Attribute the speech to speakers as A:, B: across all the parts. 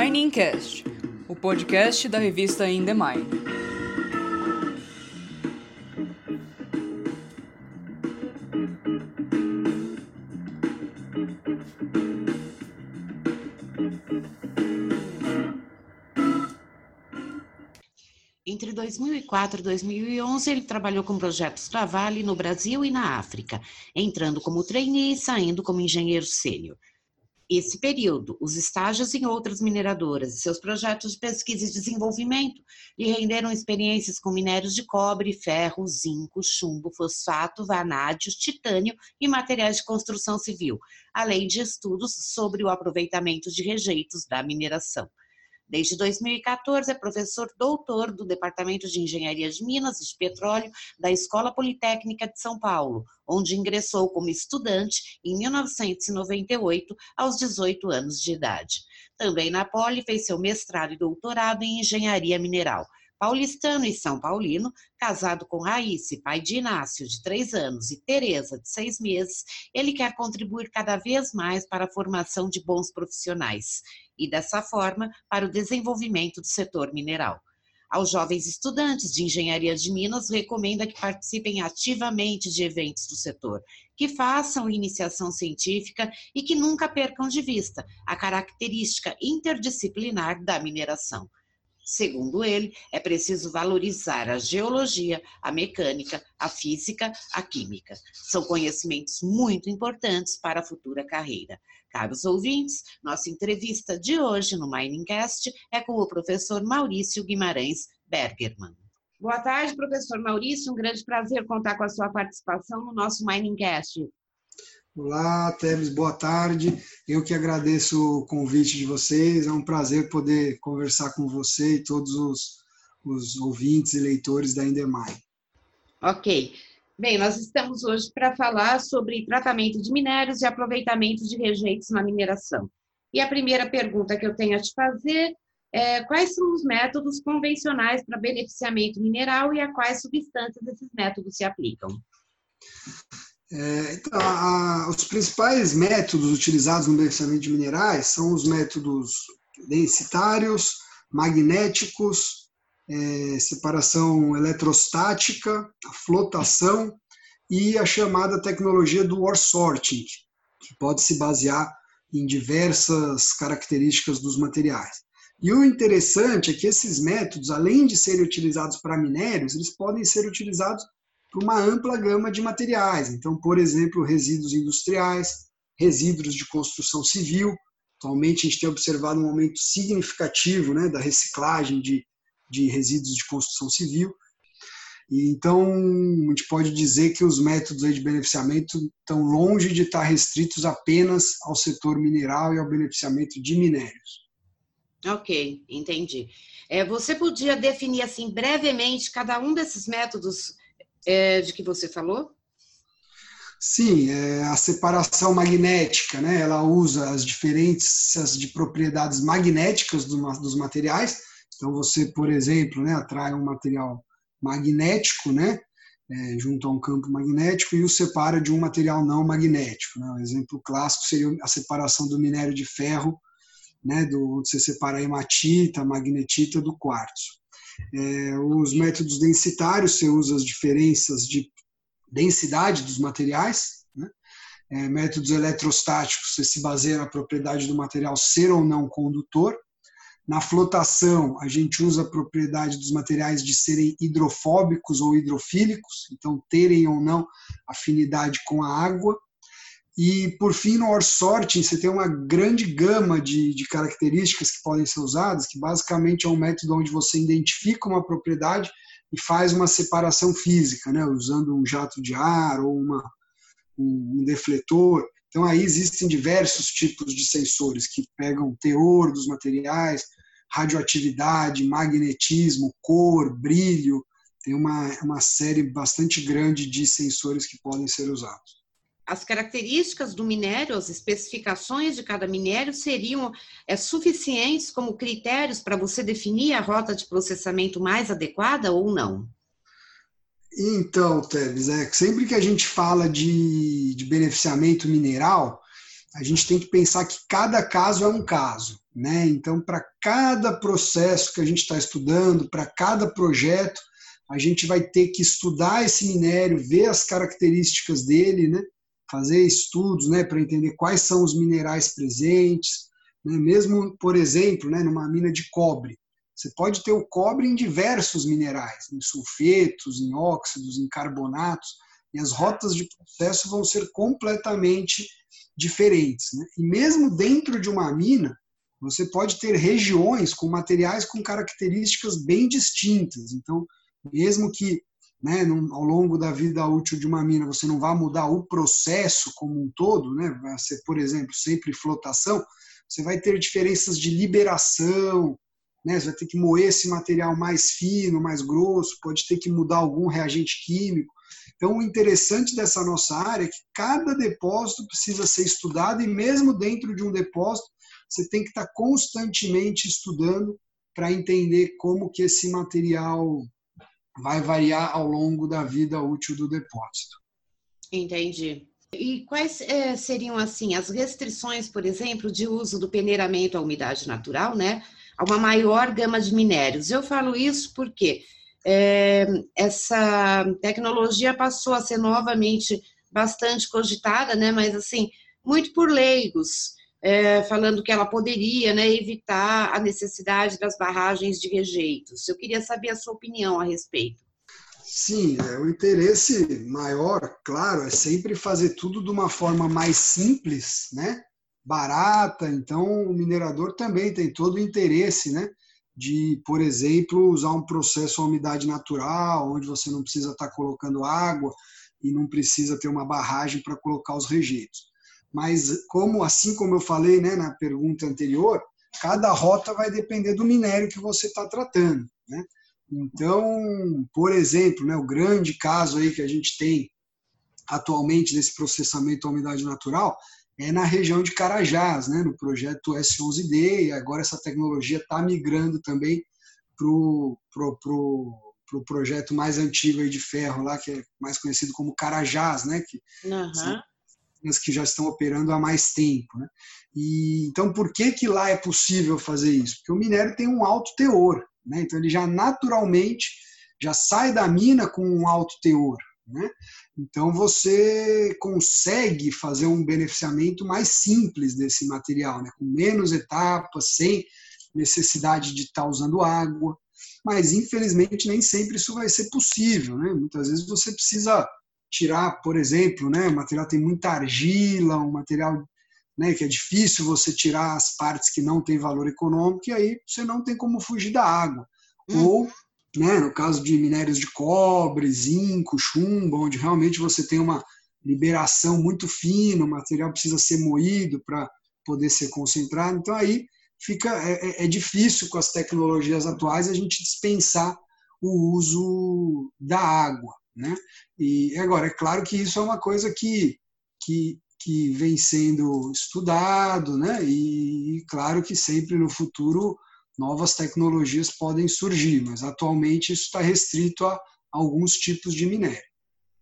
A: Miningcast, o podcast da revista In The Mine.
B: Entre 2004 e 2011, ele trabalhou com projetos da Vale no Brasil e na África, entrando como trainee e saindo como engenheiro sênior. Esse período, os estágios em outras mineradoras e seus projetos de pesquisa e desenvolvimento lhe renderam experiências com minérios de cobre, ferro, zinco, chumbo, fosfato, vanádio, titânio e materiais de construção civil, além de estudos sobre o aproveitamento de rejeitos da mineração. Desde 2014 é professor doutor do Departamento de Engenharia de Minas e de Petróleo da Escola Politécnica de São Paulo, onde ingressou como estudante em 1998, aos 18 anos de idade. Também na Poli fez seu mestrado e doutorado em Engenharia Mineral paulistano e São Paulino, casado com Raísse, pai de Inácio, de três anos, e Tereza, de seis meses, ele quer contribuir cada vez mais para a formação de bons profissionais e, dessa forma, para o desenvolvimento do setor mineral. Aos jovens estudantes de engenharia de Minas, recomenda que participem ativamente de eventos do setor, que façam iniciação científica e que nunca percam de vista a característica interdisciplinar da mineração. Segundo ele, é preciso valorizar a geologia, a mecânica, a física, a química. São conhecimentos muito importantes para a futura carreira. Caros ouvintes, nossa entrevista de hoje no Miningcast é com o professor Maurício Guimarães Bergerman. Boa tarde, professor Maurício. Um grande prazer contar com a sua participação no nosso Miningcast.
C: Olá, Teves, boa tarde. Eu que agradeço o convite de vocês. É um prazer poder conversar com você e todos os, os ouvintes e leitores da Indemai.
B: Ok. Bem, nós estamos hoje para falar sobre tratamento de minérios e aproveitamento de rejeitos na mineração. E a primeira pergunta que eu tenho a te fazer é quais são os métodos convencionais para beneficiamento mineral e a quais substâncias esses métodos se aplicam?
C: É, então, a, os principais métodos utilizados no beneficiamento de minerais são os métodos densitários, magnéticos, é, separação eletrostática, flotação e a chamada tecnologia do ore sorting, que pode se basear em diversas características dos materiais. E o interessante é que esses métodos, além de serem utilizados para minérios, eles podem ser utilizados para uma ampla gama de materiais. Então, por exemplo, resíduos industriais, resíduos de construção civil. Atualmente, a gente tem observado um aumento significativo né, da reciclagem de, de resíduos de construção civil. E, então, a gente pode dizer que os métodos de beneficiamento estão longe de estar restritos apenas ao setor mineral e ao beneficiamento de minérios.
B: Ok, entendi. É, você podia definir assim brevemente cada um desses métodos é, de que você falou?
C: Sim, é a separação magnética, né? Ela usa as diferenças de propriedades magnéticas do, dos materiais. Então, você, por exemplo, né, atrai um material magnético, né? É, junto a um campo magnético e o separa de um material não magnético. Né? Um exemplo clássico seria a separação do minério de ferro, né? Do, onde você separa a hematita, a magnetita do quartzo. É, os métodos densitários, você usa as diferenças de densidade dos materiais. Né? É, métodos eletrostáticos, você se baseia na propriedade do material ser ou não condutor. Na flotação, a gente usa a propriedade dos materiais de serem hidrofóbicos ou hidrofílicos, então terem ou não afinidade com a água. E, por fim, no OR sorting, você tem uma grande gama de, de, características que podem ser usadas, que basicamente é um método onde você identifica uma propriedade e faz uma separação física, né, usando um jato de ar ou uma, um, um defletor. Então, aí existem diversos tipos de sensores que pegam teor dos materiais, radioatividade, magnetismo, cor, brilho. Tem uma, uma série bastante grande de sensores que podem ser usados
B: as características do minério, as especificações de cada minério seriam é, suficientes como critérios para você definir a rota de processamento mais adequada ou não?
C: Então, Teves, é, sempre que a gente fala de, de beneficiamento mineral, a gente tem que pensar que cada caso é um caso. Né? Então, para cada processo que a gente está estudando, para cada projeto, a gente vai ter que estudar esse minério, ver as características dele, né? Fazer estudos né? para entender quais são os minerais presentes. Né? Mesmo, por exemplo, né? numa mina de cobre, você pode ter o cobre em diversos minerais, em sulfetos, em óxidos, em carbonatos, e as rotas de processo vão ser completamente diferentes. Né? E mesmo dentro de uma mina, você pode ter regiões com materiais com características bem distintas. Então, mesmo que né, ao longo da vida útil de uma mina você não vá mudar o processo como um todo, né, vai ser, por exemplo, sempre flotação, você vai ter diferenças de liberação, né, você vai ter que moer esse material mais fino, mais grosso, pode ter que mudar algum reagente químico. Então, o interessante dessa nossa área é que cada depósito precisa ser estudado e mesmo dentro de um depósito, você tem que estar constantemente estudando para entender como que esse material vai variar ao longo da vida útil do depósito.
B: Entendi. E quais é, seriam assim as restrições, por exemplo, de uso do peneiramento à umidade natural, né? A uma maior gama de minérios. Eu falo isso porque é, essa tecnologia passou a ser novamente bastante cogitada, né? Mas assim, muito por leigos, é, falando que ela poderia né, evitar a necessidade das barragens de rejeitos. Eu queria saber a sua opinião a respeito.
C: Sim, é, o interesse maior, claro, é sempre fazer tudo de uma forma mais simples, né? barata. Então, o minerador também tem todo o interesse, né? de, por exemplo, usar um processo a umidade natural, onde você não precisa estar colocando água e não precisa ter uma barragem para colocar os rejeitos. Mas como assim como eu falei, né, na pergunta anterior, cada rota vai depender do minério que você está tratando, né? Então, por exemplo, né, o grande caso aí que a gente tem atualmente desse processamento à umidade natural é na região de Carajás, né, no projeto S11D, e agora essa tecnologia está migrando também para o pro, pro, pro projeto mais antigo aí de ferro lá, que é mais conhecido como Carajás, né, que
B: uhum. São
C: que já estão operando há mais tempo. Né? E, então, por que, que lá é possível fazer isso? Porque o minério tem um alto teor, né? então ele já naturalmente já sai da mina com um alto teor. Né? Então você consegue fazer um beneficiamento mais simples desse material, né? com menos etapas, sem necessidade de estar usando água. Mas infelizmente nem sempre isso vai ser possível. Né? Muitas vezes você precisa tirar, por exemplo, né, o material tem muita argila, um material né, que é difícil você tirar as partes que não têm valor econômico, e aí você não tem como fugir da água. Hum. Ou né, no caso de minérios de cobre, zinco, chumbo, onde realmente você tem uma liberação muito fina, o material precisa ser moído para poder ser concentrado. Então aí fica é, é, é, difícil com as tecnologias atuais a gente dispensar o uso da água, né? E agora é claro que isso é uma coisa que que, que vem sendo estudado, né? E claro que sempre no futuro novas tecnologias podem surgir, mas atualmente isso está restrito a alguns tipos de minério.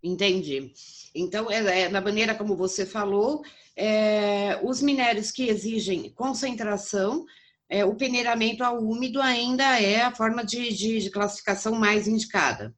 B: Entendi. Então, é, é, na maneira como você falou, é, os minérios que exigem concentração, é, o peneiramento ao úmido ainda é a forma de, de, de classificação mais indicada.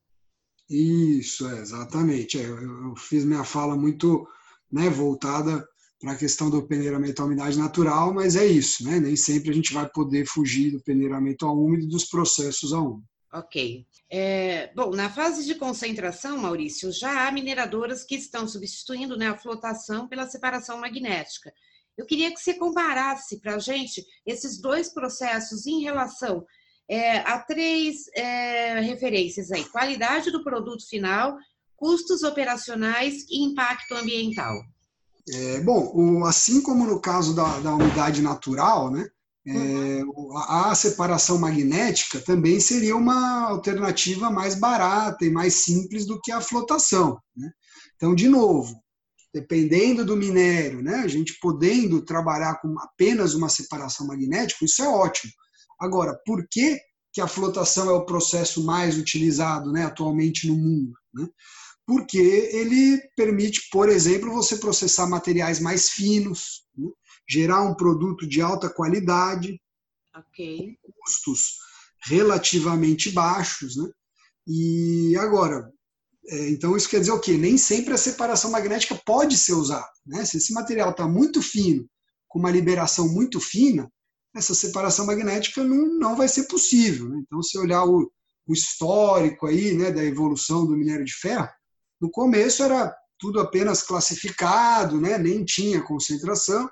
C: Isso, é, exatamente. É, eu, eu, fiz minha fala muito né, voltada para a questão do peneiramento à umidade natural, mas é isso, né? Nem sempre a gente vai poder fugir do peneiramento ao úmido e dos processos a úmido.
B: Ok. É, bom, na fase de concentração, Maurício, já há mineradoras que estão substituindo né, a flotação pela separação magnética. Eu queria que você comparasse para a gente esses dois processos em relação é, a três é, referências aí: qualidade do produto final, custos operacionais e impacto ambiental.
C: É, bom, o, assim como no caso da, da umidade natural, né, é, uhum. a, a, separação magnética também seria uma alternativa mais barata e mais simples do que a flotação. Né? Então, de novo, dependendo do minério, né, a gente podendo trabalhar com apenas uma separação magnética, isso é ótimo. Agora, por que, que a flotação é o processo mais utilizado né, atualmente no mundo? Né? porque ele permite, por exemplo, você processar materiais mais finos, né? gerar um produto de alta qualidade,
B: okay.
C: custos relativamente baixos. Né? E agora, é, então isso quer dizer o quê? Nem sempre a separação magnética pode ser usada. Né? Se esse material está muito fino, com uma liberação muito fina, essa separação magnética não, não vai ser possível. Né? Então, se olhar o, o histórico aí, né, da evolução do minério de ferro, no começo era tudo apenas classificado, né? nem tinha concentração.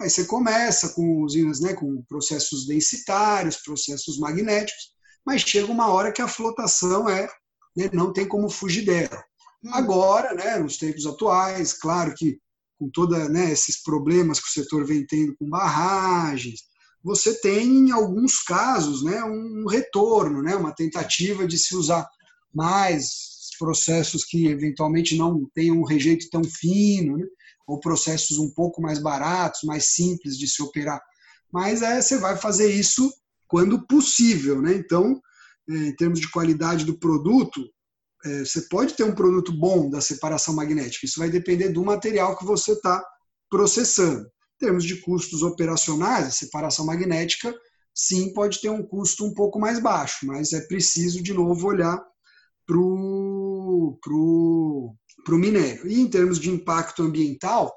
C: Aí você começa com usinas, né? com processos densitários, processos magnéticos, mas chega uma hora que a flotação é, né? não tem como fugir dela. Hum. Agora, né, nos tempos atuais, claro que com todos né, esses problemas que o setor vem tendo com barragens, você tem, em alguns casos, né, um retorno, né, uma tentativa de se usar mais processos que eventualmente não tenham um rejeito tão fino, né? ou processos um pouco mais baratos, mais simples de se operar. Mas é, você vai fazer isso quando possível. Né? Então, é, em termos de qualidade do produto, é, você pode ter um produto bom da separação magnética. Isso vai depender do material que você está processando. Em termos de custos operacionais, a separação magnética, sim, pode ter um custo um pouco mais baixo, mas é preciso, de novo, olhar para o pro, pro minério. E em termos de impacto ambiental,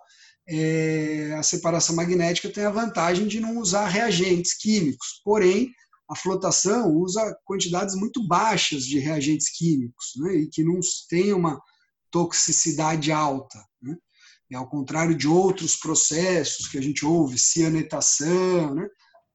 C: é, a separação magnética tem a vantagem de não usar reagentes químicos, porém, a flotação usa quantidades muito baixas de reagentes químicos né, e que não tem uma toxicidade alta. Né? E ao contrário de outros processos que a gente ouve, cianetação, né?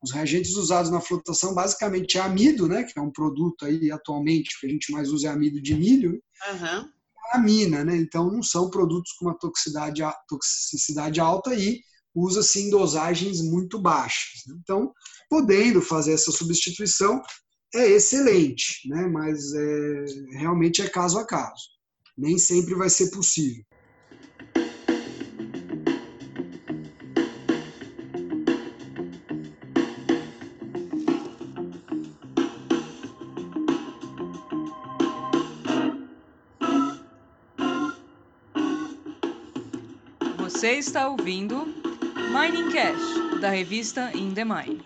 C: Os reagentes usados na flotação basicamente é amido, né, que é um produto aí atualmente que a gente mais usa é amido de milho,
B: uhum.
C: amina, né? Então não são produtos com uma toxicidade, toxicidade alta e usa-se em dosagens muito baixas. Né? Então, podendo fazer essa substituição é excelente, né? Mas é, realmente é caso a caso. Nem sempre vai ser possível.
A: Você está ouvindo Mining Cash, da revista In The Mine.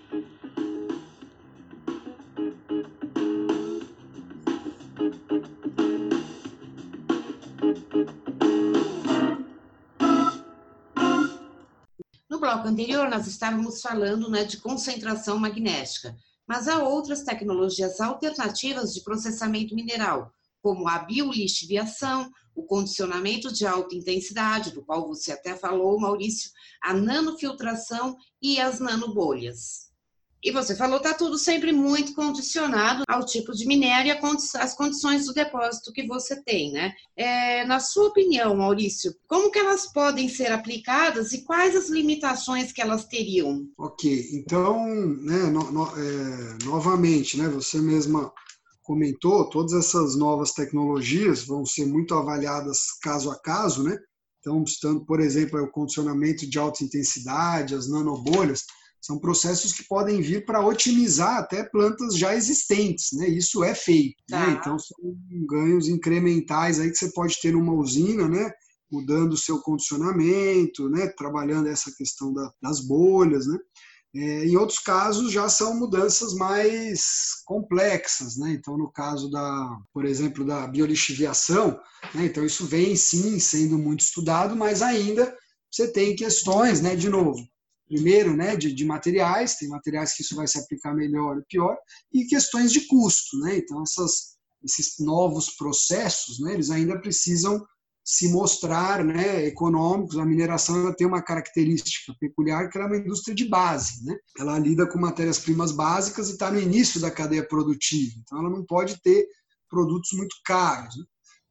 B: No bloco anterior, nós estávamos falando né, de concentração magnética, mas há outras tecnologias alternativas de processamento mineral, como a biolixiviação, o condicionamento de alta intensidade, do qual você até falou, Maurício, a nanofiltração e as nanobolhas. E você falou, está tudo sempre muito condicionado ao tipo de minério e às condições do depósito que você tem, né? É, na sua opinião, Maurício, como que elas podem ser aplicadas e quais as limitações que elas teriam?
C: Ok, então, né, no, no, é, novamente, né, você mesma comentou, todas essas novas tecnologias vão ser muito avaliadas caso a caso, né? Então, estando, por exemplo, o condicionamento de alta intensidade, as nanobolhas, são processos que podem vir para otimizar até plantas já existentes, né? Isso é feito, né? tá. né? Então, são ganhos incrementais aí que você pode ter numa usina, né? Mudando o seu condicionamento, né? Trabalhando essa questão da, das bolhas, né? É, em outros casos já são mudanças mais complexas, né? Então, no caso da, por exemplo, da biolixiviação, né? então isso vem sim sendo muito estudado, mas ainda você tem questões, né? De novo, primeiro, né? De, de materiais, tem materiais que isso vai se aplicar melhor ou pior, e questões de custo, né? Então, essas, esses novos processos, né? Eles ainda precisam se mostrar né, econômicos. A mineração tem uma característica peculiar que ela é uma indústria de base. Né? Ela lida com matérias-primas básicas e está no início da cadeia produtiva. Então, ela não pode ter produtos muito caros. Né?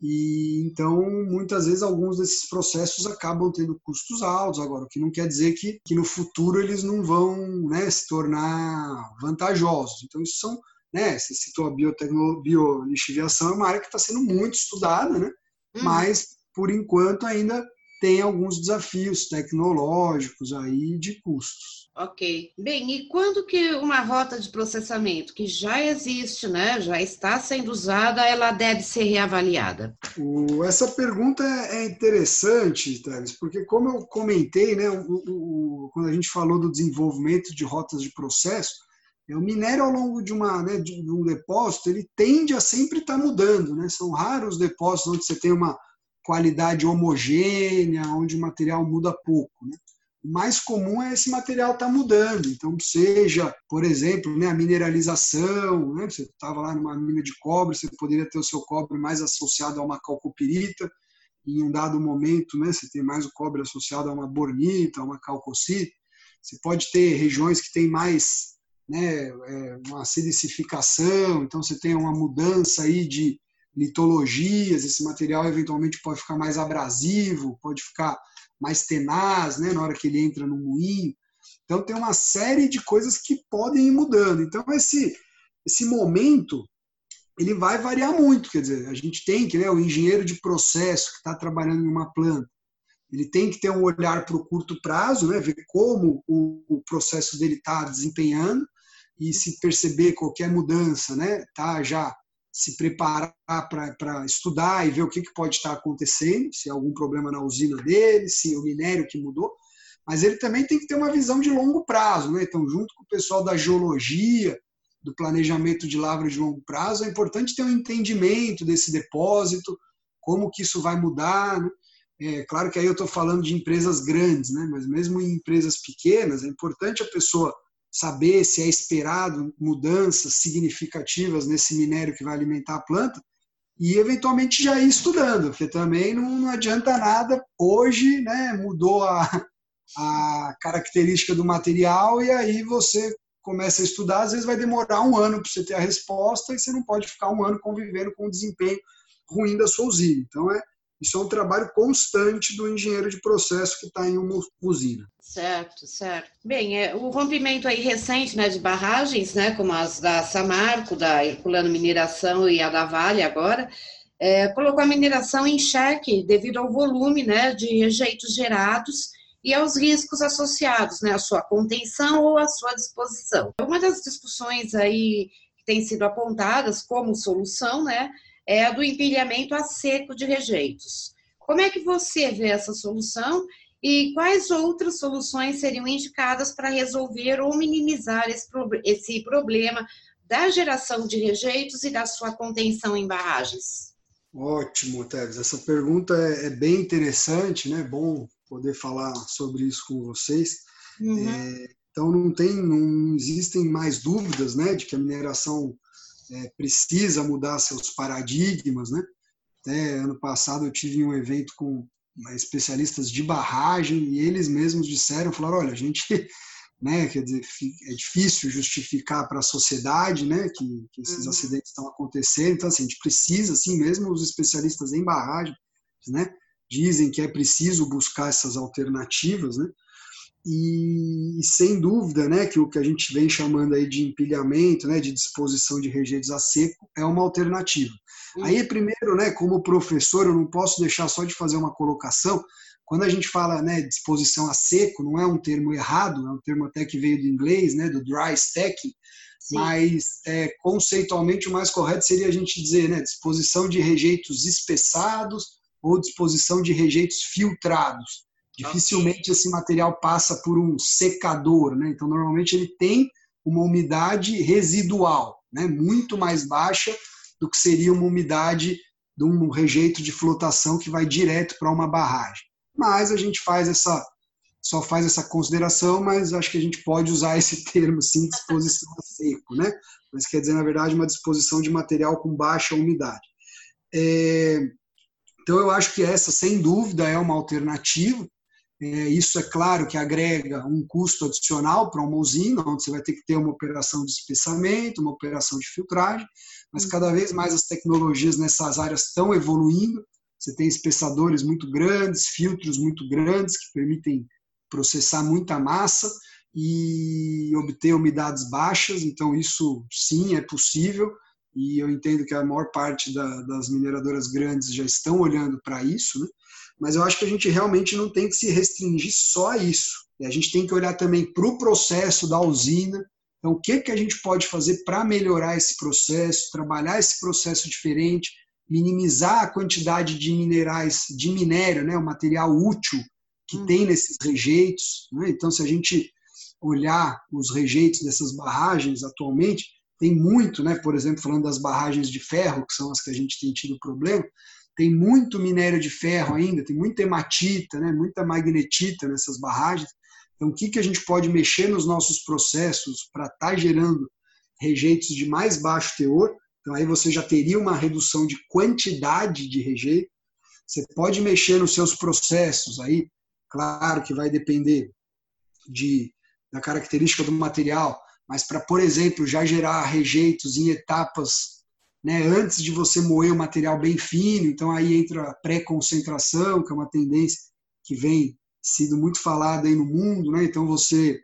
C: E então, muitas vezes, alguns desses processos acabam tendo custos altos. Agora, o que não quer dizer que, que no futuro eles não vão né, se tornar vantajosos. Então, isso são, né, você citou a biolixiviação, é uma área que está sendo muito estudada, né? Uhum. mas por enquanto ainda tem alguns desafios tecnológicos aí de custos.
B: Ok. Bem, e quando que uma rota de processamento que já existe, né, já está sendo usada, ela deve ser reavaliada?
C: O, essa pergunta é interessante, Thales, porque como eu comentei, né, o, o, quando a gente falou do desenvolvimento de rotas de processo, o minério ao longo de, uma, né, de um depósito, ele tende a sempre estar mudando. Né? São raros os depósitos onde você tem uma qualidade homogênea, onde o material muda pouco. Né? O mais comum é esse material estar tá mudando. Então, seja, por exemplo, né, a mineralização, né? você estava lá numa mina de cobre, você poderia ter o seu cobre mais associado a uma calcopirita, em um dado momento né, você tem mais o cobre associado a uma bornita, a uma calcocita. Você pode ter regiões que têm mais né, é, uma silicificação, então você tem uma mudança aí de litologias, esse material eventualmente pode ficar mais abrasivo, pode ficar mais tenaz, né, na hora que ele entra no moinho. Então tem uma série de coisas que podem ir mudando. Então esse esse momento ele vai variar muito, quer dizer, a gente tem que, né, o engenheiro de processo que está trabalhando em uma planta, ele tem que ter um olhar para o curto prazo, né, ver como o, o processo dele está desempenhando e se perceber qualquer mudança, né, tá já se preparar para estudar e ver o que, que pode estar acontecendo, se há algum problema na usina dele, se o minério que mudou, mas ele também tem que ter uma visão de longo prazo, né? Então, junto com o pessoal da geologia, do planejamento de lavra de longo prazo, é importante ter um entendimento desse depósito, como que isso vai mudar. Né? É claro que aí eu estou falando de empresas grandes, né? Mas mesmo em empresas pequenas, é importante a pessoa saber se é esperado mudanças significativas nesse minério que vai alimentar a planta e eventualmente já ir estudando, porque também não, não adianta nada. Hoje né, mudou a, a característica do material e aí você começa a estudar, às vezes vai demorar um ano para você ter a resposta e você não pode ficar um ano convivendo com o desempenho ruim da sua usina. Então, é, isso é um trabalho constante do engenheiro de processo que está em uma usina.
B: Certo, certo. Bem, é, o rompimento aí recente né, de barragens, né, como as da Samarco, da Herculano Mineração e a da Vale agora, é, colocou a mineração em xeque devido ao volume né, de rejeitos gerados e aos riscos associados, né, à sua contenção ou à sua disposição. Uma das discussões aí que tem sido apontadas como solução, né, é a do empilhamento a seco de rejeitos. Como é que você vê essa solução e quais outras soluções seriam indicadas para resolver ou minimizar esse, esse problema da geração de rejeitos e da sua contenção em barragens?
C: Ótimo, Teves. Essa pergunta é, é bem interessante, né? Bom poder falar sobre isso com vocês. Uhum. É, então não tem, não existem mais dúvidas, né, de que a mineração é, precisa mudar seus paradigmas, né? Até ano passado eu tive um evento com especialistas de barragem e eles mesmos disseram, falaram, olha, a gente, né, quer dizer, é difícil justificar para a sociedade, né, que, que esses uhum. acidentes estão acontecendo, então assim, a gente precisa, assim, mesmo os especialistas em barragem, né, dizem que é preciso buscar essas alternativas, né, e, sem dúvida, né, que o que a gente vem chamando aí de empilhamento, né, de disposição de rejeitos a seco é uma alternativa. Uhum. Aí, primeiro, né, como professor, eu não posso deixar só de fazer uma colocação. Quando a gente fala, né, disposição a seco, não é um termo errado, é um termo até que veio do inglês, né, do dry stacking, Sim. mas é, conceitualmente o mais correto seria a gente dizer, né, disposição de rejeitos espessados ou disposição de rejeitos filtrados. Dificilmente esse material passa por um secador, né? Então, normalmente ele tem uma umidade residual, né? Muito mais baixa do que seria uma umidade de um rejeito de flotação que vai direto para uma barragem. Mas a gente faz essa só faz essa consideração, mas acho que a gente pode usar esse termo sim, disposição a seco, né? Mas quer dizer, na verdade, uma disposição de material com baixa umidade. É, então, eu acho que essa, sem dúvida, é uma alternativa. É, isso é claro que agrega um custo adicional para uma usina, onde você vai ter que ter uma operação de espessamento, uma operação de filtragem, mas cada vez mais as tecnologias nessas áreas estão evoluindo. Você tem espessadores muito grandes, filtros muito grandes que permitem processar muita massa e obter umidades baixas, então isso sim é possível. e eu entendo que a maior parte da, das mineradoras grandes já estão olhando para isso, né? Mas eu acho que a gente realmente não tem que se restringir só a isso. E a gente tem que olhar também para o processo da usina. Então, o que, que a gente pode fazer para melhorar esse processo, trabalhar esse processo diferente, minimizar a quantidade de minerais, de minério, né, o material útil que hum. tem nesses rejeitos. Né? Então, se a gente olhar os rejeitos dessas barragens atualmente, tem muito, né, por exemplo, falando das barragens de ferro, que são as que a gente tem tido problema, tem muito minério de ferro ainda, tem muita hematita, né, muita magnetita nessas barragens. Então, o que, que a gente pode mexer nos nossos processos para estar tá gerando rejeitos de mais baixo teor? Então, aí você já teria uma redução de quantidade de rejeito. Você pode mexer nos seus processos, aí, claro que vai depender de, da característica do material, mas para, por exemplo, já gerar rejeitos em etapas né, antes de você moer o material bem fino, então aí entra a pré-concentração, que é uma tendência que vem sido muito falada aí no mundo, né? Então você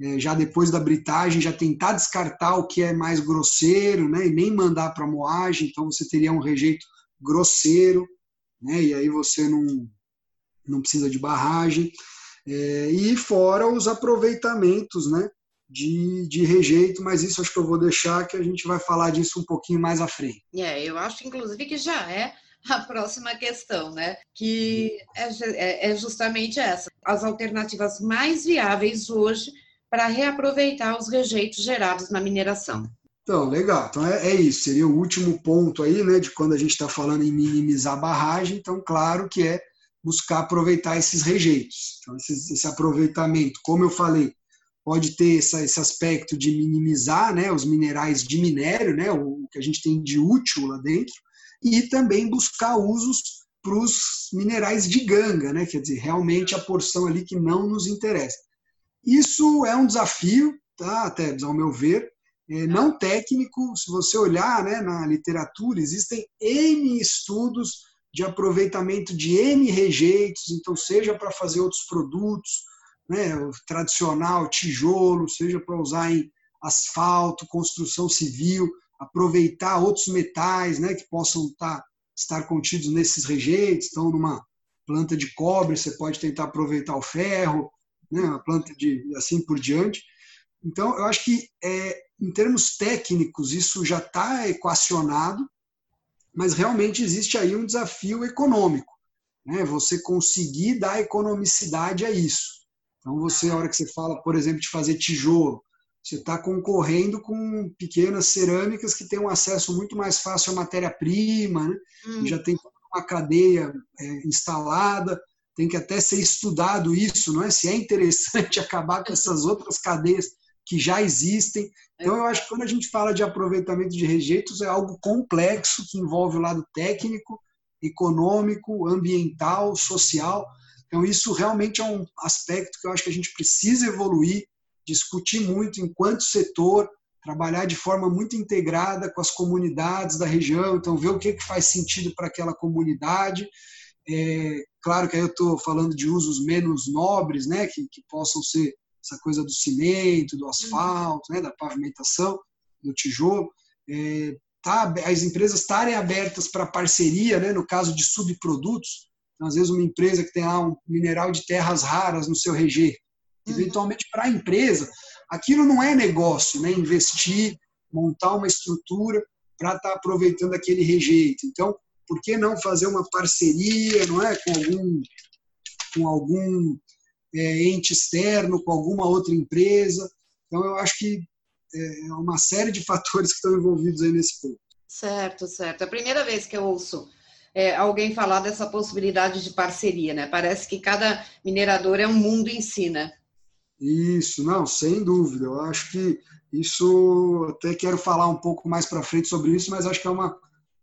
C: é, já depois da britagem já tentar descartar o que é mais grosseiro, né? E nem mandar para moagem, então você teria um rejeito grosseiro, né? E aí você não não precisa de barragem. É, e fora os aproveitamentos, né? De, de rejeito, mas isso acho que eu vou deixar que a gente vai falar disso um pouquinho mais à frente.
B: É, eu acho, inclusive, que já é a próxima questão, né? Que é, é, é justamente essa. As alternativas mais viáveis hoje para reaproveitar os rejeitos gerados na mineração.
C: Então, legal. Então é, é, isso. Seria o último ponto aí, né? De quando a gente está falando em minimizar a barragem. Então, claro que é buscar aproveitar esses rejeitos. Então, esse, esse aproveitamento, como eu falei, pode ter essa, esse aspecto de minimizar né, os minerais de minério, né, o que a gente tem de útil lá dentro, e também buscar usos para os minerais de ganga, né, quer dizer, realmente a porção ali que não nos interessa. Isso é um desafio, tá, até ao meu ver, é, não técnico, se você olhar né, na literatura, existem N estudos de aproveitamento de N rejeitos, então seja para fazer outros produtos, né, tradicional tijolo, seja para usar em asfalto, construção civil, aproveitar outros metais né, que possam estar, tá, estar contidos nesses rejeitos. Então, numa planta de cobre, você pode tentar aproveitar o ferro, né, uma planta de assim por diante. Então, eu acho que é, em termos técnicos isso já está equacionado, mas realmente existe aí um desafio econômico, né? Você conseguir dar economicidade a isso. Então, você, a hora que você fala, por exemplo, de fazer tijolo, você está concorrendo com pequenas cerâmicas que têm um acesso muito mais fácil à matéria-prima, né? hum. já tem uma cadeia é, instalada, tem que até ser estudado isso, não é? Se é interessante acabar com essas outras cadeias que já existem. Então, eu acho que quando a gente fala de aproveitamento de rejeitos, é algo complexo que envolve o lado técnico, econômico, ambiental, social. Então, isso realmente é um aspecto que eu acho que a gente precisa evoluir, discutir muito enquanto setor, trabalhar de forma muito integrada com as comunidades da região, então ver o que, que faz sentido para aquela comunidade. É, claro que aí eu estou falando de usos menos nobres, né, que, que possam ser essa coisa do cimento, do asfalto, né, da pavimentação, do tijolo. É, tá, as empresas estarem abertas para parceria, né, no caso de subprodutos, então, às vezes, uma empresa que tem lá um mineral de terras raras no seu rejeito, uhum. eventualmente para a empresa, aquilo não é negócio, né? Investir, montar uma estrutura para estar tá aproveitando aquele rejeito. Então, por que não fazer uma parceria, não é, com algum, com algum é, ente externo, com alguma outra empresa? Então, eu acho que é uma série de fatores que estão envolvidos aí nesse ponto.
B: Certo, certo. É a primeira vez que eu ouço é, alguém falar dessa possibilidade de parceria, né? Parece que cada minerador é um mundo em si, né?
C: Isso, não, sem dúvida. Eu acho que isso, até quero falar um pouco mais para frente sobre isso, mas acho que é uma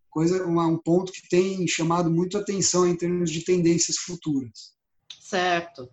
C: coisa, uma, um ponto que tem chamado muito atenção em termos de tendências futuras.
B: Certo.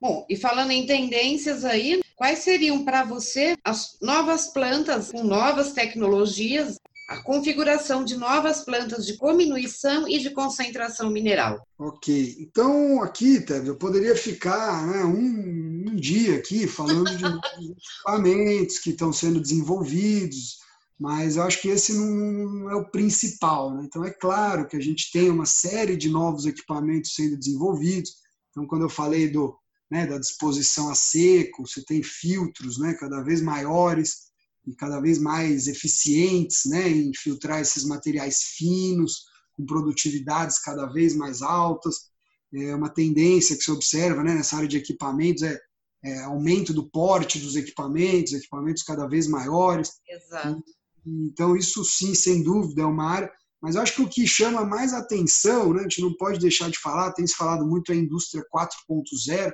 B: Bom, e falando em tendências aí, quais seriam para você as novas plantas com novas tecnologias a configuração de novas plantas de diminuição e de concentração mineral.
C: Ok, então aqui, Teve, eu poderia ficar né, um, um, dia aqui falando de equipamentos que estão sendo desenvolvidos, mas eu acho que esse não é o principal. Né? Então, é claro que a gente tem uma série de novos equipamentos sendo desenvolvidos. Então, quando eu falei do, né, da disposição a seco, você tem filtros né, cada vez maiores e cada vez mais eficientes né, em filtrar esses materiais finos, com produtividades cada vez mais altas. É uma tendência que se observa né, nessa área de equipamentos é, é aumento do porte dos equipamentos, equipamentos cada vez maiores.
B: Exato.
C: Então, isso sim, sem dúvida, é uma área. Mas eu acho que o que chama mais atenção, né, a gente não pode deixar de falar, tem se falado muito a indústria 4.0.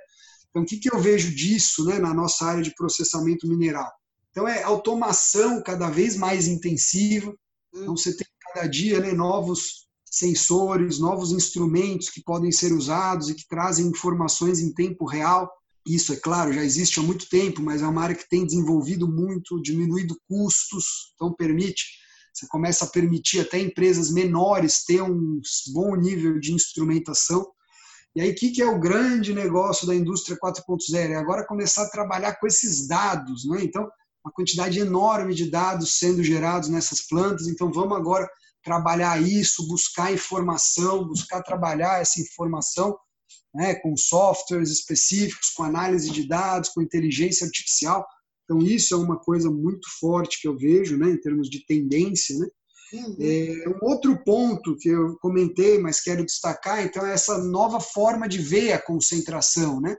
C: Então, o que, que eu vejo disso né, na nossa área de processamento mineral? Então, é automação cada vez mais intensiva. Então, você tem cada dia né, novos sensores, novos instrumentos que podem ser usados e que trazem informações em tempo real. Isso, é claro, já existe há muito tempo, mas é uma área que tem desenvolvido muito, diminuído custos, então permite, você começa a permitir até empresas menores ter um bom nível de instrumentação. E aí, o que é o grande negócio da indústria 4.0? É agora começar a trabalhar com esses dados, né? Então, uma quantidade enorme de dados sendo gerados nessas plantas, então vamos agora trabalhar isso, buscar informação, buscar trabalhar essa informação né, com softwares específicos, com análise de dados, com inteligência artificial. Então, isso é uma coisa muito forte que eu vejo né, em termos de tendência. Né? Uhum. É, um outro ponto que eu comentei, mas quero destacar, então, é essa nova forma de ver a concentração. Né?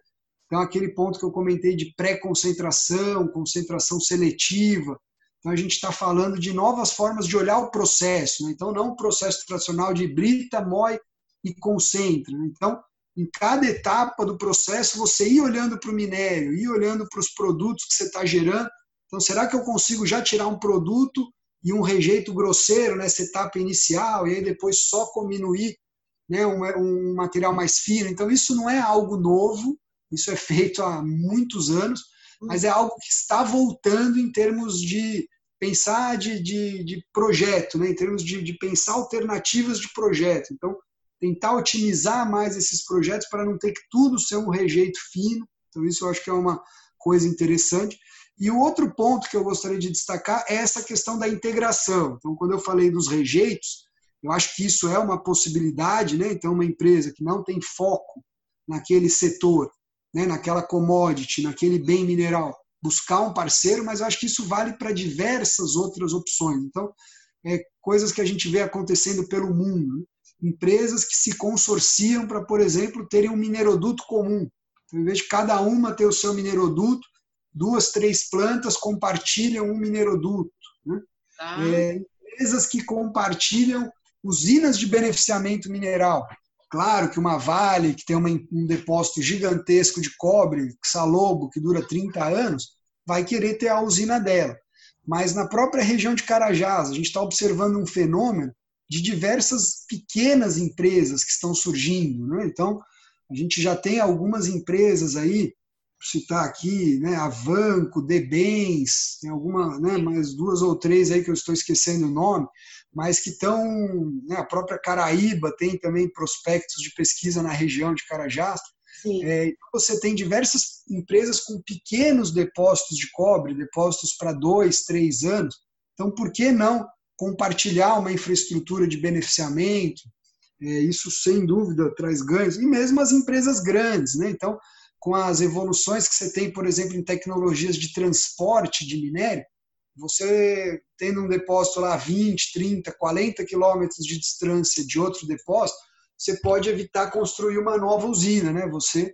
C: Então, aquele ponto que eu comentei de pré-concentração, concentração seletiva. Então, a gente está falando de novas formas de olhar o processo. Né? Então, não o processo tradicional de brita, moe e concentra. Né? Então, em cada etapa do processo, você ir olhando para o minério, ir olhando para os produtos que você está gerando. Então, será que eu consigo já tirar um produto e um rejeito grosseiro nessa etapa inicial e aí depois só diminuir né, um, um material mais fino? Então, isso não é algo novo, isso é feito há muitos anos, mas é algo que está voltando em termos de pensar de, de, de projeto, né, em termos de, de pensar alternativas de projeto. Então, tentar otimizar mais esses projetos para não ter que tudo ser um rejeito fino. Então, isso eu acho que é uma coisa interessante. E o outro ponto que eu gostaria de destacar é essa questão da integração. Então, quando eu falei dos rejeitos, eu acho que isso é uma possibilidade, né? Então, uma empresa que não tem foco naquele setor, né, naquela commodity, naquele bem mineral, buscar um parceiro, mas eu acho que isso vale para diversas outras opções. Então, é coisas que a gente vê acontecendo pelo mundo. Né? empresas que se consorciam para, por exemplo, terem um mineroduto comum. Então, em vez de cada uma ter o seu mineroduto, duas, três plantas compartilham um mineroduto. Né? Ah. É, empresas que compartilham usinas de beneficiamento mineral. Claro que uma Vale, que tem uma, um depósito gigantesco de cobre, Salobo, que dura 30 anos, vai querer ter a usina dela. Mas na própria região de Carajás, a gente está observando um fenômeno de diversas pequenas empresas que estão surgindo. Né? Então, a gente já tem algumas empresas aí, citar aqui, né, Avanco, Debens, tem alguma, né, mais duas ou três aí que eu estou esquecendo o nome, mas que estão, né, a própria Caraíba tem também prospectos de pesquisa na região de Carajás. É, então você tem diversas empresas com pequenos depósitos de cobre, depósitos para dois, três anos. Então, por que não compartilhar uma infraestrutura de beneficiamento, é, isso sem dúvida traz ganhos, e mesmo as empresas grandes. Né? Então, com as evoluções que você tem, por exemplo, em tecnologias de transporte de minério, você tendo um depósito lá 20, 30, 40 quilômetros de distância de outro depósito, você pode evitar construir uma nova usina, né? Você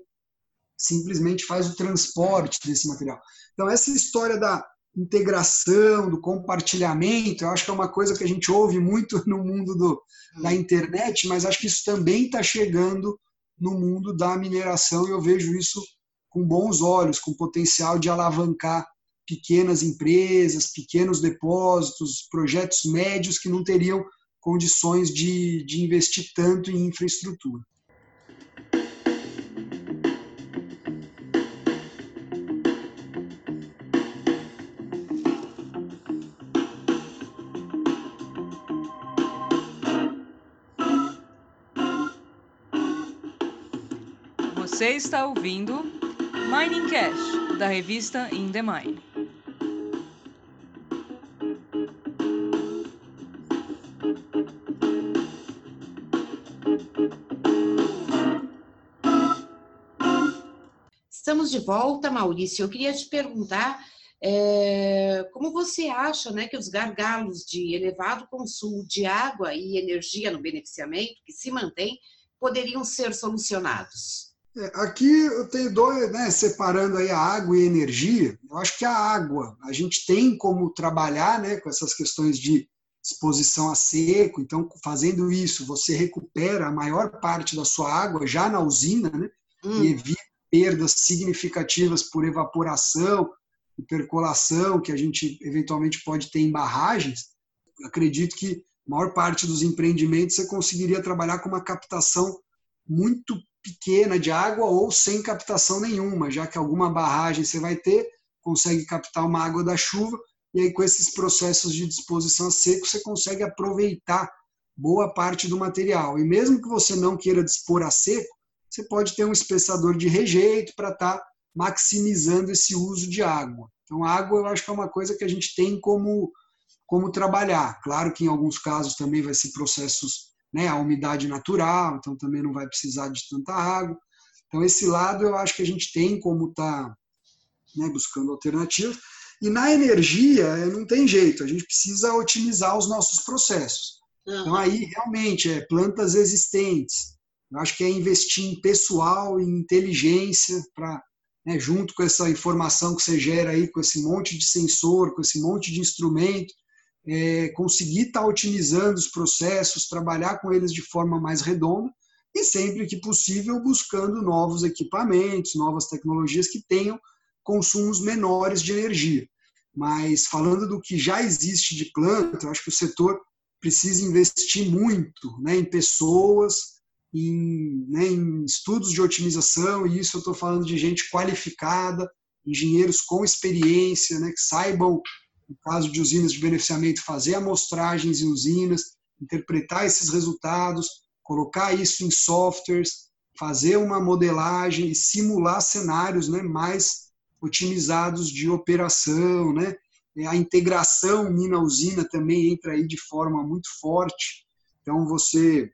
C: simplesmente faz o transporte desse material. Então, essa história da integração, do compartilhamento, eu acho que é uma coisa que a gente ouve muito no mundo do, da internet, mas acho que isso também está chegando no mundo da mineração e eu vejo isso com bons olhos, com potencial de alavancar pequenas empresas, pequenos depósitos, projetos médios que não teriam condições de, de investir tanto em infraestrutura.
A: Você está ouvindo Mining Cash, da revista In The Mine.
B: Estamos de volta, Maurício. Eu queria te perguntar é, como você acha né, que os gargalos de elevado consumo de água e energia no beneficiamento, que se mantém, poderiam ser solucionados?
C: É, aqui eu tenho dois, né, separando aí a água e a energia. Eu acho que a água, a gente tem como trabalhar né, com essas questões de exposição a seco. Então, fazendo isso, você recupera a maior parte da sua água já na usina né, hum. e evita perdas significativas por evaporação e percolação que a gente eventualmente pode ter em barragens. Acredito que a maior parte dos empreendimentos você conseguiria trabalhar com uma captação muito pequena de água ou sem captação nenhuma, já que alguma barragem você vai ter, consegue captar uma água da chuva, e aí com esses processos de disposição a seco você consegue aproveitar boa parte do material. E mesmo que você não queira dispor a seco, você pode ter um espessador de rejeito para estar tá maximizando esse uso de água. Então, água eu acho que é uma coisa que a gente tem como, como trabalhar. Claro que em alguns casos também vai ser processos né, a umidade natural, então também não vai precisar de tanta água. Então, esse lado eu acho que a gente tem como estar tá, né, buscando alternativas. E na energia, é, não tem jeito, a gente precisa otimizar os nossos processos. Então, aí, realmente, é plantas existentes. Eu acho que é investir em pessoal, em inteligência, para, né, junto com essa informação que você gera aí, com esse monte de sensor, com esse monte de instrumento, é, conseguir estar tá otimizando os processos, trabalhar com eles de forma mais redonda e sempre que possível buscando novos equipamentos, novas tecnologias que tenham consumos menores de energia. Mas falando do que já existe de planta, eu acho que o setor precisa investir muito né, em pessoas, em, né, em estudos de otimização, e isso eu estou falando de gente qualificada, engenheiros com experiência, né, que saibam no caso de usinas de beneficiamento, fazer amostragens em usinas, interpretar esses resultados, colocar isso em softwares, fazer uma modelagem e simular cenários né, mais otimizados de operação. Né? A integração mina-usina também entra aí de forma muito forte. Então, você,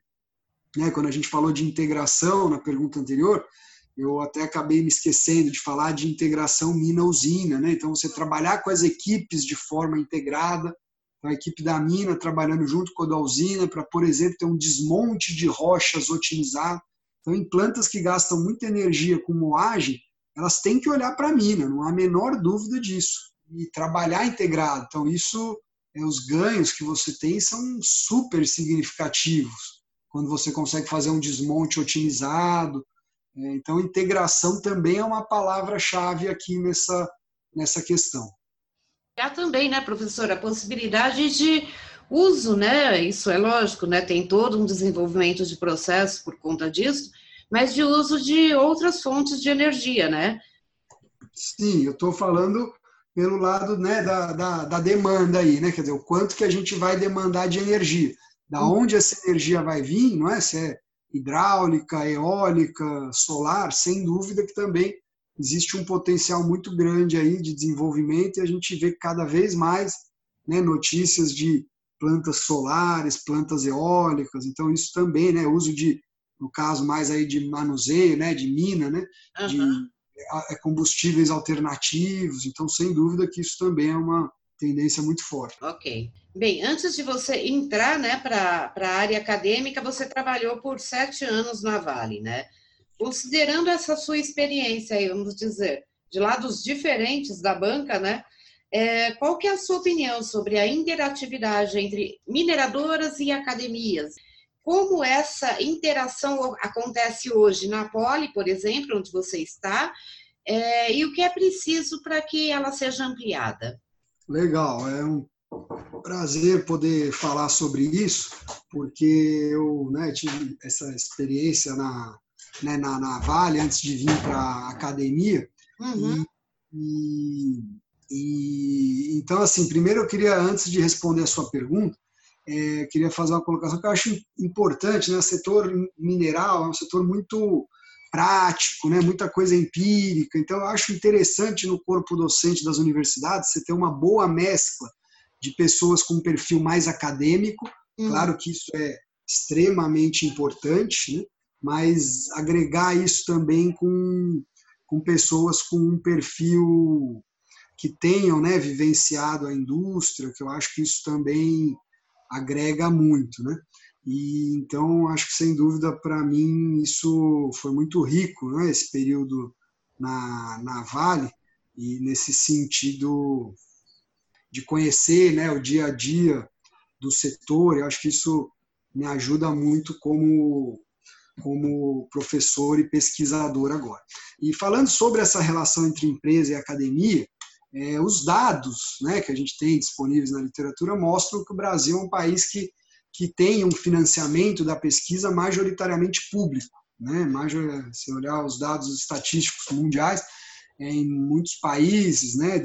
C: né, quando a gente falou de integração na pergunta anterior, eu até acabei me esquecendo de falar de integração mina-usina, né? Então, você trabalhar com as equipes de forma integrada, a equipe da mina trabalhando junto com a da usina para, por exemplo, ter um desmonte de rochas otimizado. Então, em plantas que gastam muita energia com moagem, elas têm que olhar para a mina, não há a menor dúvida disso. E trabalhar integrado. Então, isso, é, os ganhos que você tem são super significativos. Quando você consegue fazer um desmonte otimizado, é, então, integração também é uma palavra-chave aqui nessa, nessa questão.
B: Há também, né, professora, a possibilidade de uso, né? Isso é lógico, né? Tem todo um desenvolvimento de processo por conta disso, mas de uso de outras fontes de energia, né?
C: Sim, eu estou falando pelo lado né, da, da, da, demanda aí, né? Quer dizer, o quanto que a gente vai demandar de energia. Da hum. onde essa energia vai vir, não é? Se é hidráulica, eólica, solar, sem dúvida que também existe um potencial muito grande aí de desenvolvimento e a gente vê cada vez mais né, notícias de plantas solares, plantas eólicas, então isso também, né, uso de, no caso mais aí de manuseio, né, de mina, né, uhum. de é, combustíveis alternativos, então sem dúvida que isso também é uma tendência muito forte.
B: Ok. Bem, antes de você entrar né, para a área acadêmica, você trabalhou por sete anos na Vale, né? Considerando essa sua experiência, aí, vamos dizer, de lados diferentes da banca, né? É, qual que é a sua opinião sobre a interatividade entre mineradoras e academias? Como essa interação acontece hoje na Poli, por exemplo, onde você está, é, e o que é preciso para que ela seja ampliada?
C: Legal, é um prazer poder falar sobre isso, porque eu né, tive essa experiência na, né, na, na, Vale antes de vir para a academia. Uhum. E, e, então, assim, primeiro eu queria, antes de responder a sua pergunta, é, queria fazer uma colocação que eu acho importante, né? O setor mineral é um setor muito prático, né? muita coisa empírica. Então, eu acho interessante no corpo docente das universidades você ter uma boa mescla de pessoas com um perfil mais acadêmico. Hum. Claro que isso é extremamente importante, né? mas agregar isso também com com pessoas com um perfil que tenham né, vivenciado a indústria, que eu acho que isso também agrega muito. Né? E, então, acho que sem dúvida, para mim, isso foi muito rico, né, esse período na, na Vale, e nesse sentido de conhecer né, o dia a dia do setor, eu acho que isso me ajuda muito como, como professor e pesquisador agora. E falando sobre essa relação entre empresa e academia, é, os dados né, que a gente tem disponíveis na literatura mostram que o Brasil é um país que, que tem um financiamento da pesquisa majoritariamente público. Né? Major, se olhar os dados estatísticos mundiais, é, em muitos países né,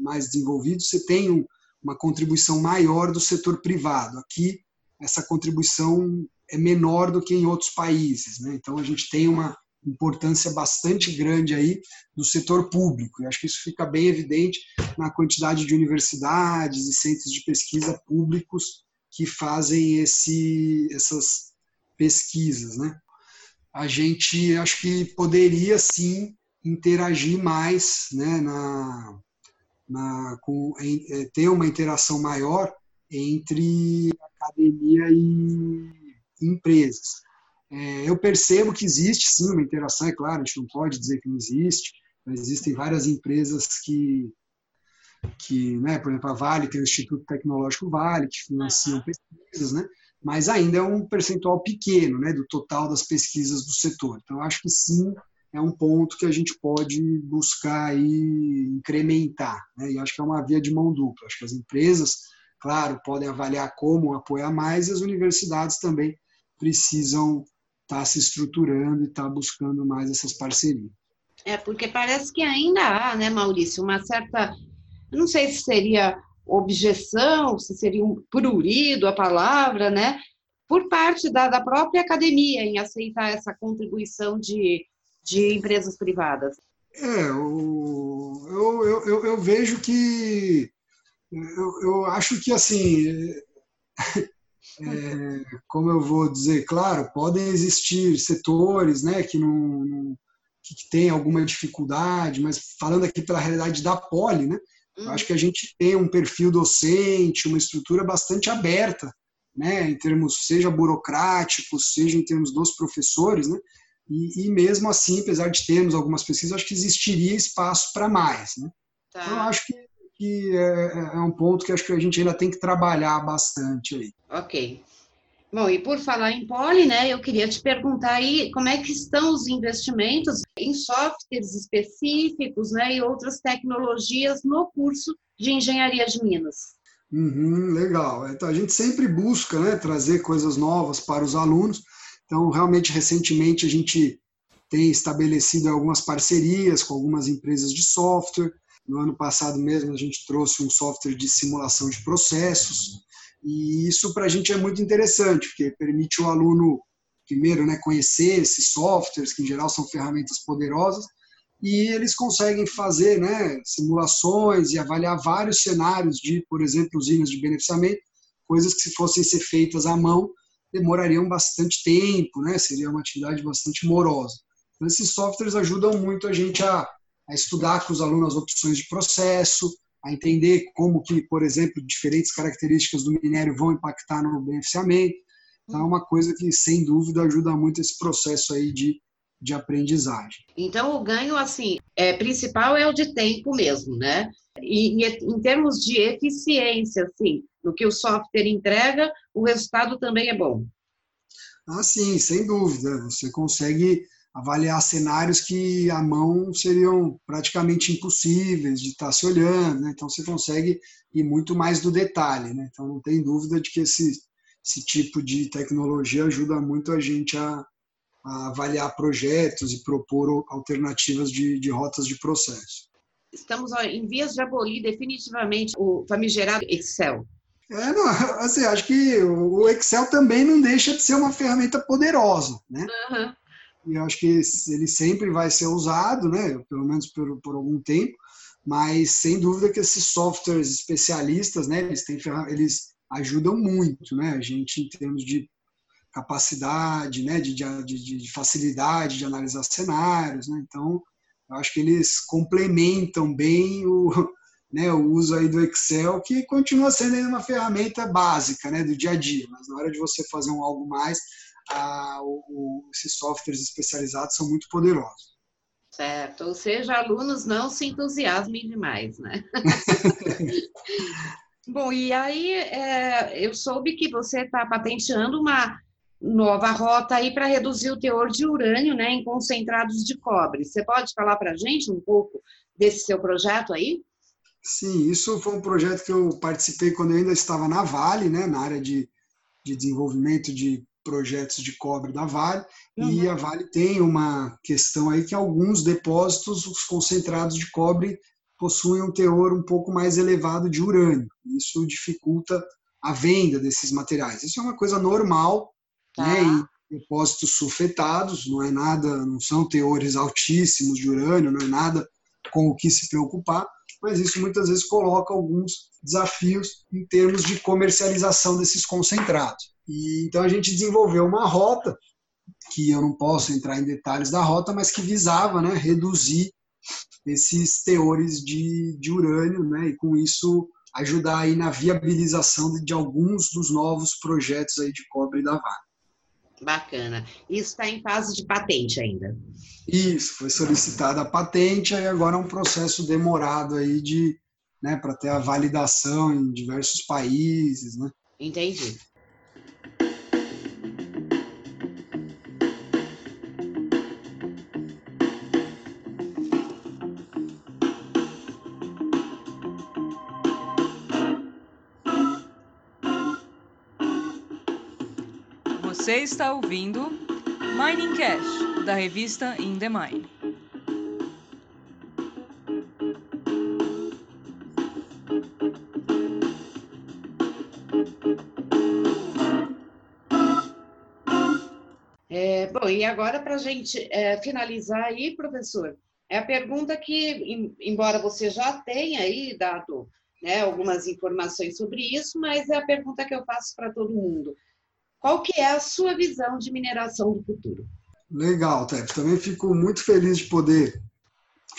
C: mais desenvolvidos, você tem um, uma contribuição maior do setor privado. Aqui, essa contribuição é menor do que em outros países. Né? Então, a gente tem uma importância bastante grande aí do setor público. E acho que isso fica bem evidente na quantidade de universidades e centros de pesquisa públicos que fazem esse, essas pesquisas. Né? A gente acho que poderia sim interagir mais né, na, na, com, em, é, ter uma interação maior entre academia e empresas. É, eu percebo que existe sim uma interação, é claro, a gente não pode dizer que não existe, mas existem várias empresas que, que né, por exemplo, a Vale tem o Instituto Tecnológico Vale, que financiam pesquisas, né, mas ainda é um percentual pequeno né, do total das pesquisas do setor. Então, acho que sim, é um ponto que a gente pode buscar aí incrementar. Né? E acho que é uma via de mão dupla. Acho que as empresas, claro, podem avaliar como apoiar mais e as universidades também precisam estar tá se estruturando e estar tá buscando mais essas parcerias.
B: É, porque parece que ainda há, né, Maurício, uma certa, não sei se seria objeção, se seria um prurido a palavra, né, por parte da, da própria academia em aceitar essa contribuição de de empresas privadas?
C: É, eu, eu, eu, eu vejo que. Eu, eu acho que, assim. É, como eu vou dizer, claro, podem existir setores né, que não, que tem alguma dificuldade, mas falando aqui pela realidade da Poli, né, eu acho que a gente tem um perfil docente, uma estrutura bastante aberta, né, em termos seja burocráticos, seja em termos dos professores, né, e, e, mesmo assim, apesar de termos algumas pesquisas, acho que existiria espaço para mais. Né? Tá. Então, acho que, que é, é, é, um ponto que acho que a gente ainda tem que trabalhar bastante aí.
B: Ok. Bom, e por falar em poli, né, eu queria te perguntar aí como é que estão os investimentos em softwares específicos né, e outras tecnologias no curso de Engenharia de Minas.
C: Uhum, legal. Então, a gente sempre busca né, trazer coisas novas para os alunos. Então, realmente, recentemente, a gente tem estabelecido algumas parcerias com algumas empresas de software. No ano passado mesmo, a gente trouxe um software de simulação de processos. E isso para a gente é muito interessante, porque permite o aluno, primeiro, né, conhecer esses softwares, que em geral são ferramentas poderosas, e eles conseguem fazer né, simulações e avaliar vários cenários de, por exemplo, usinas de beneficiamento, coisas que se fossem ser feitas à mão, demorariam bastante tempo, né? seria uma atividade bastante morosa. Então, esses softwares ajudam muito a gente a, a estudar com os alunos as opções de processo, a entender como que, por exemplo, diferentes características do minério vão impactar no beneficiamento. Então, é uma coisa que, sem dúvida, ajuda muito esse processo aí de, de aprendizagem.
B: Então, o ganho, assim, é, principal é o de tempo mesmo, né? E, e em termos de eficiência, assim, no que o software entrega, o resultado também é bom.
C: Ah, sim, sem dúvida. Você consegue avaliar cenários que à mão seriam praticamente impossíveis de estar se olhando, né? então você consegue ir muito mais do detalhe. Né? Então não tem dúvida de que esse, esse tipo de tecnologia ajuda muito a gente a, a avaliar projetos e propor alternativas de, de rotas de processo.
B: Estamos em vias de abolir definitivamente o famigerado Excel.
C: É, não, assim, acho que o Excel também não deixa de ser uma ferramenta poderosa, né? Uhum. E eu acho que ele sempre vai ser usado, né? Pelo menos por, por algum tempo, mas sem dúvida que esses softwares especialistas, né? Eles têm eles ajudam muito, né? A gente em termos de capacidade, né? De, de, de facilidade de analisar cenários, né? Então eu acho que eles complementam bem o, né, o uso aí do Excel, que continua sendo uma ferramenta básica né, do dia a dia, mas na hora de você fazer um algo mais, a, o, esses softwares especializados são muito poderosos.
B: Certo, ou seja, alunos não se entusiasmem demais, né? Bom, e aí é, eu soube que você está patenteando uma nova rota aí para reduzir o teor de urânio né, em concentrados de cobre. Você pode falar para a gente um pouco desse seu projeto aí?
C: Sim, isso foi um projeto que eu participei quando eu ainda estava na Vale, né, na área de, de desenvolvimento de projetos de cobre da Vale, uhum. e a Vale tem uma questão aí que alguns depósitos, os concentrados de cobre, possuem um teor um pouco mais elevado de urânio. Isso dificulta a venda desses materiais. Isso é uma coisa normal, tá. né, em depósitos sulfetados, não é nada, não são teores altíssimos de urânio, não é nada com o que se preocupar, mas isso muitas vezes coloca alguns desafios em termos de comercialização desses concentrados. E, então a gente desenvolveu uma rota, que eu não posso entrar em detalhes da rota, mas que visava né, reduzir esses teores de, de urânio, né, e com isso ajudar aí na viabilização de, de alguns dos novos projetos aí de cobre da Vale.
B: Bacana. Isso está em fase de patente ainda.
C: Isso, foi solicitada a patente, e agora é um processo demorado aí de, né, para ter a validação em diversos países, né?
B: Entendi.
A: Está ouvindo Mining Cash, da revista In The Mine.
B: É, bom, e agora para a gente é, finalizar aí, professor, é a pergunta que, embora você já tenha aí dado né, algumas informações sobre isso, mas é a pergunta que eu faço para todo mundo. Qual que é a sua visão de mineração do futuro?
C: Legal, Tep. Também fico muito feliz de poder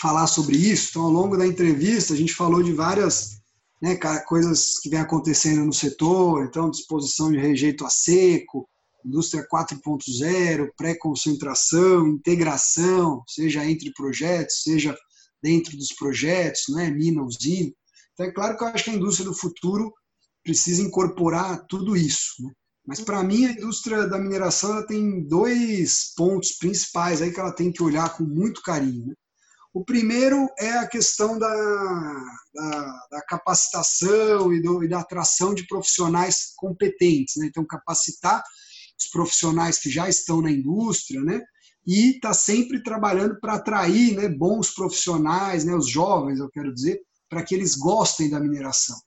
C: falar sobre isso. Então, ao longo da entrevista, a gente falou de várias né, coisas que vem acontecendo no setor, então, disposição de rejeito a seco, indústria 4.0, pré-concentração, integração, seja entre projetos, seja dentro dos projetos, né, mina, usina. Então, é claro que eu acho que a indústria do futuro precisa incorporar tudo isso. Né? Mas para mim a indústria da mineração ela tem dois pontos principais aí que ela tem que olhar com muito carinho. Né? O primeiro é a questão da, da, da capacitação e, do, e, da atração de profissionais competentes. Né? Então, capacitar os profissionais que já estão na indústria, né? E está sempre trabalhando para atrair né, bons profissionais, né, os jovens, eu quero dizer, para que eles gostem da mineração.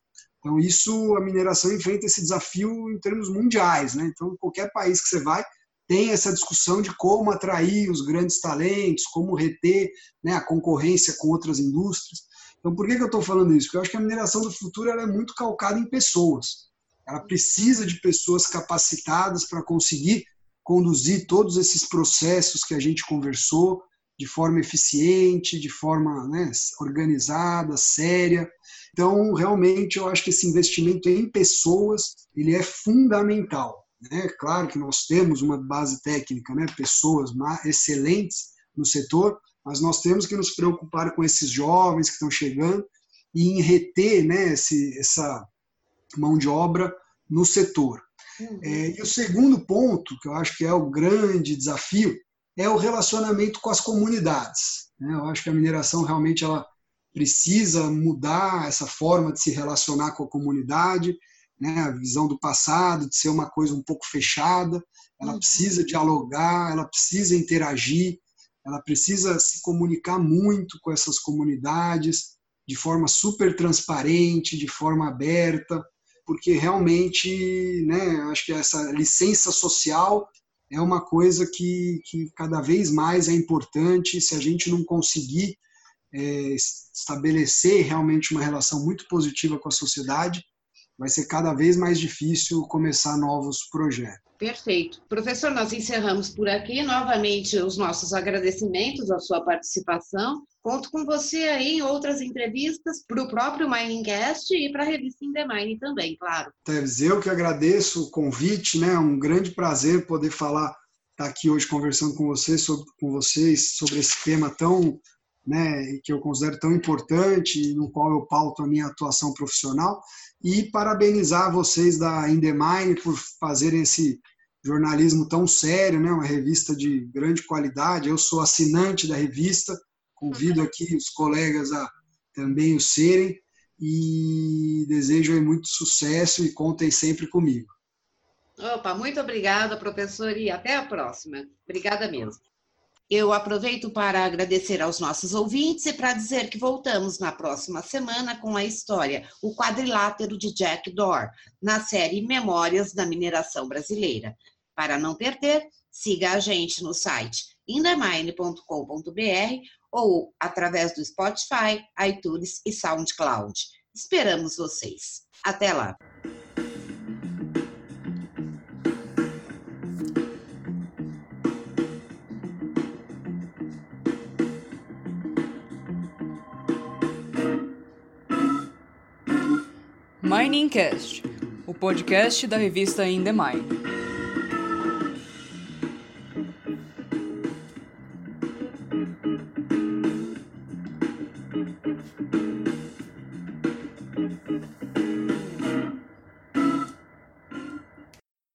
C: Então, isso, a mineração enfrenta esse desafio em termos mundiais. Né? Então, qualquer país que você vai, tem essa discussão de como atrair os grandes talentos, como reter né, a concorrência com outras indústrias. Então, por que, que eu estou falando isso? Porque eu acho que a mineração do futuro é muito calcada em pessoas. Ela precisa de pessoas capacitadas para conseguir conduzir todos esses processos que a gente conversou de forma eficiente, de forma né, organizada, séria. Então, realmente, eu acho que esse investimento em pessoas ele é fundamental. Né? Claro que nós temos uma base técnica, né? pessoas excelentes no setor, mas nós temos que nos preocupar com esses jovens que estão chegando e em reter né, esse, essa mão de obra no setor. Uhum. É, e o segundo ponto, que eu acho que é o grande desafio, é o relacionamento com as comunidades. Né? Eu acho que a mineração realmente ela precisa mudar essa forma de se relacionar com a comunidade, né? a visão do passado de ser uma coisa um pouco fechada. Ela uhum. precisa dialogar, ela precisa interagir, ela precisa se comunicar muito com essas comunidades de forma super transparente, de forma aberta, porque realmente, né, acho que essa licença social é uma coisa que, que cada vez mais é importante. Se a gente não conseguir é, estabelecer realmente uma relação muito positiva com a sociedade, vai ser cada vez mais difícil começar novos projetos.
B: Perfeito. Professor, nós encerramos por aqui. Novamente, os nossos agradecimentos à sua participação. Conto com você aí em outras entrevistas para o próprio Miningcast e para a revista Indemine também, claro.
C: Teves, eu que agradeço o convite, né? É um grande prazer poder falar, estar tá aqui hoje conversando com vocês sobre, com vocês sobre esse tema tão, né, que eu considero tão importante, no qual eu pauto a minha atuação profissional, e parabenizar vocês da Indemine por fazerem esse jornalismo tão sério, né? Uma revista de grande qualidade. Eu sou assinante da revista, convido uhum. aqui os colegas a também o serem e desejo muito sucesso e contem sempre comigo.
B: Opa, muito obrigada, professor, e até a próxima. Obrigada mesmo. Eu aproveito para agradecer aos nossos ouvintes e para dizer que voltamos na próxima semana com a história O Quadrilátero de Jack Dore, na série Memórias da Mineração Brasileira. Para não perder, siga a gente no site indemine.com.br ou através do Spotify, iTunes e SoundCloud. Esperamos vocês. Até lá!
A: Miningcast, o podcast da revista In The Mine.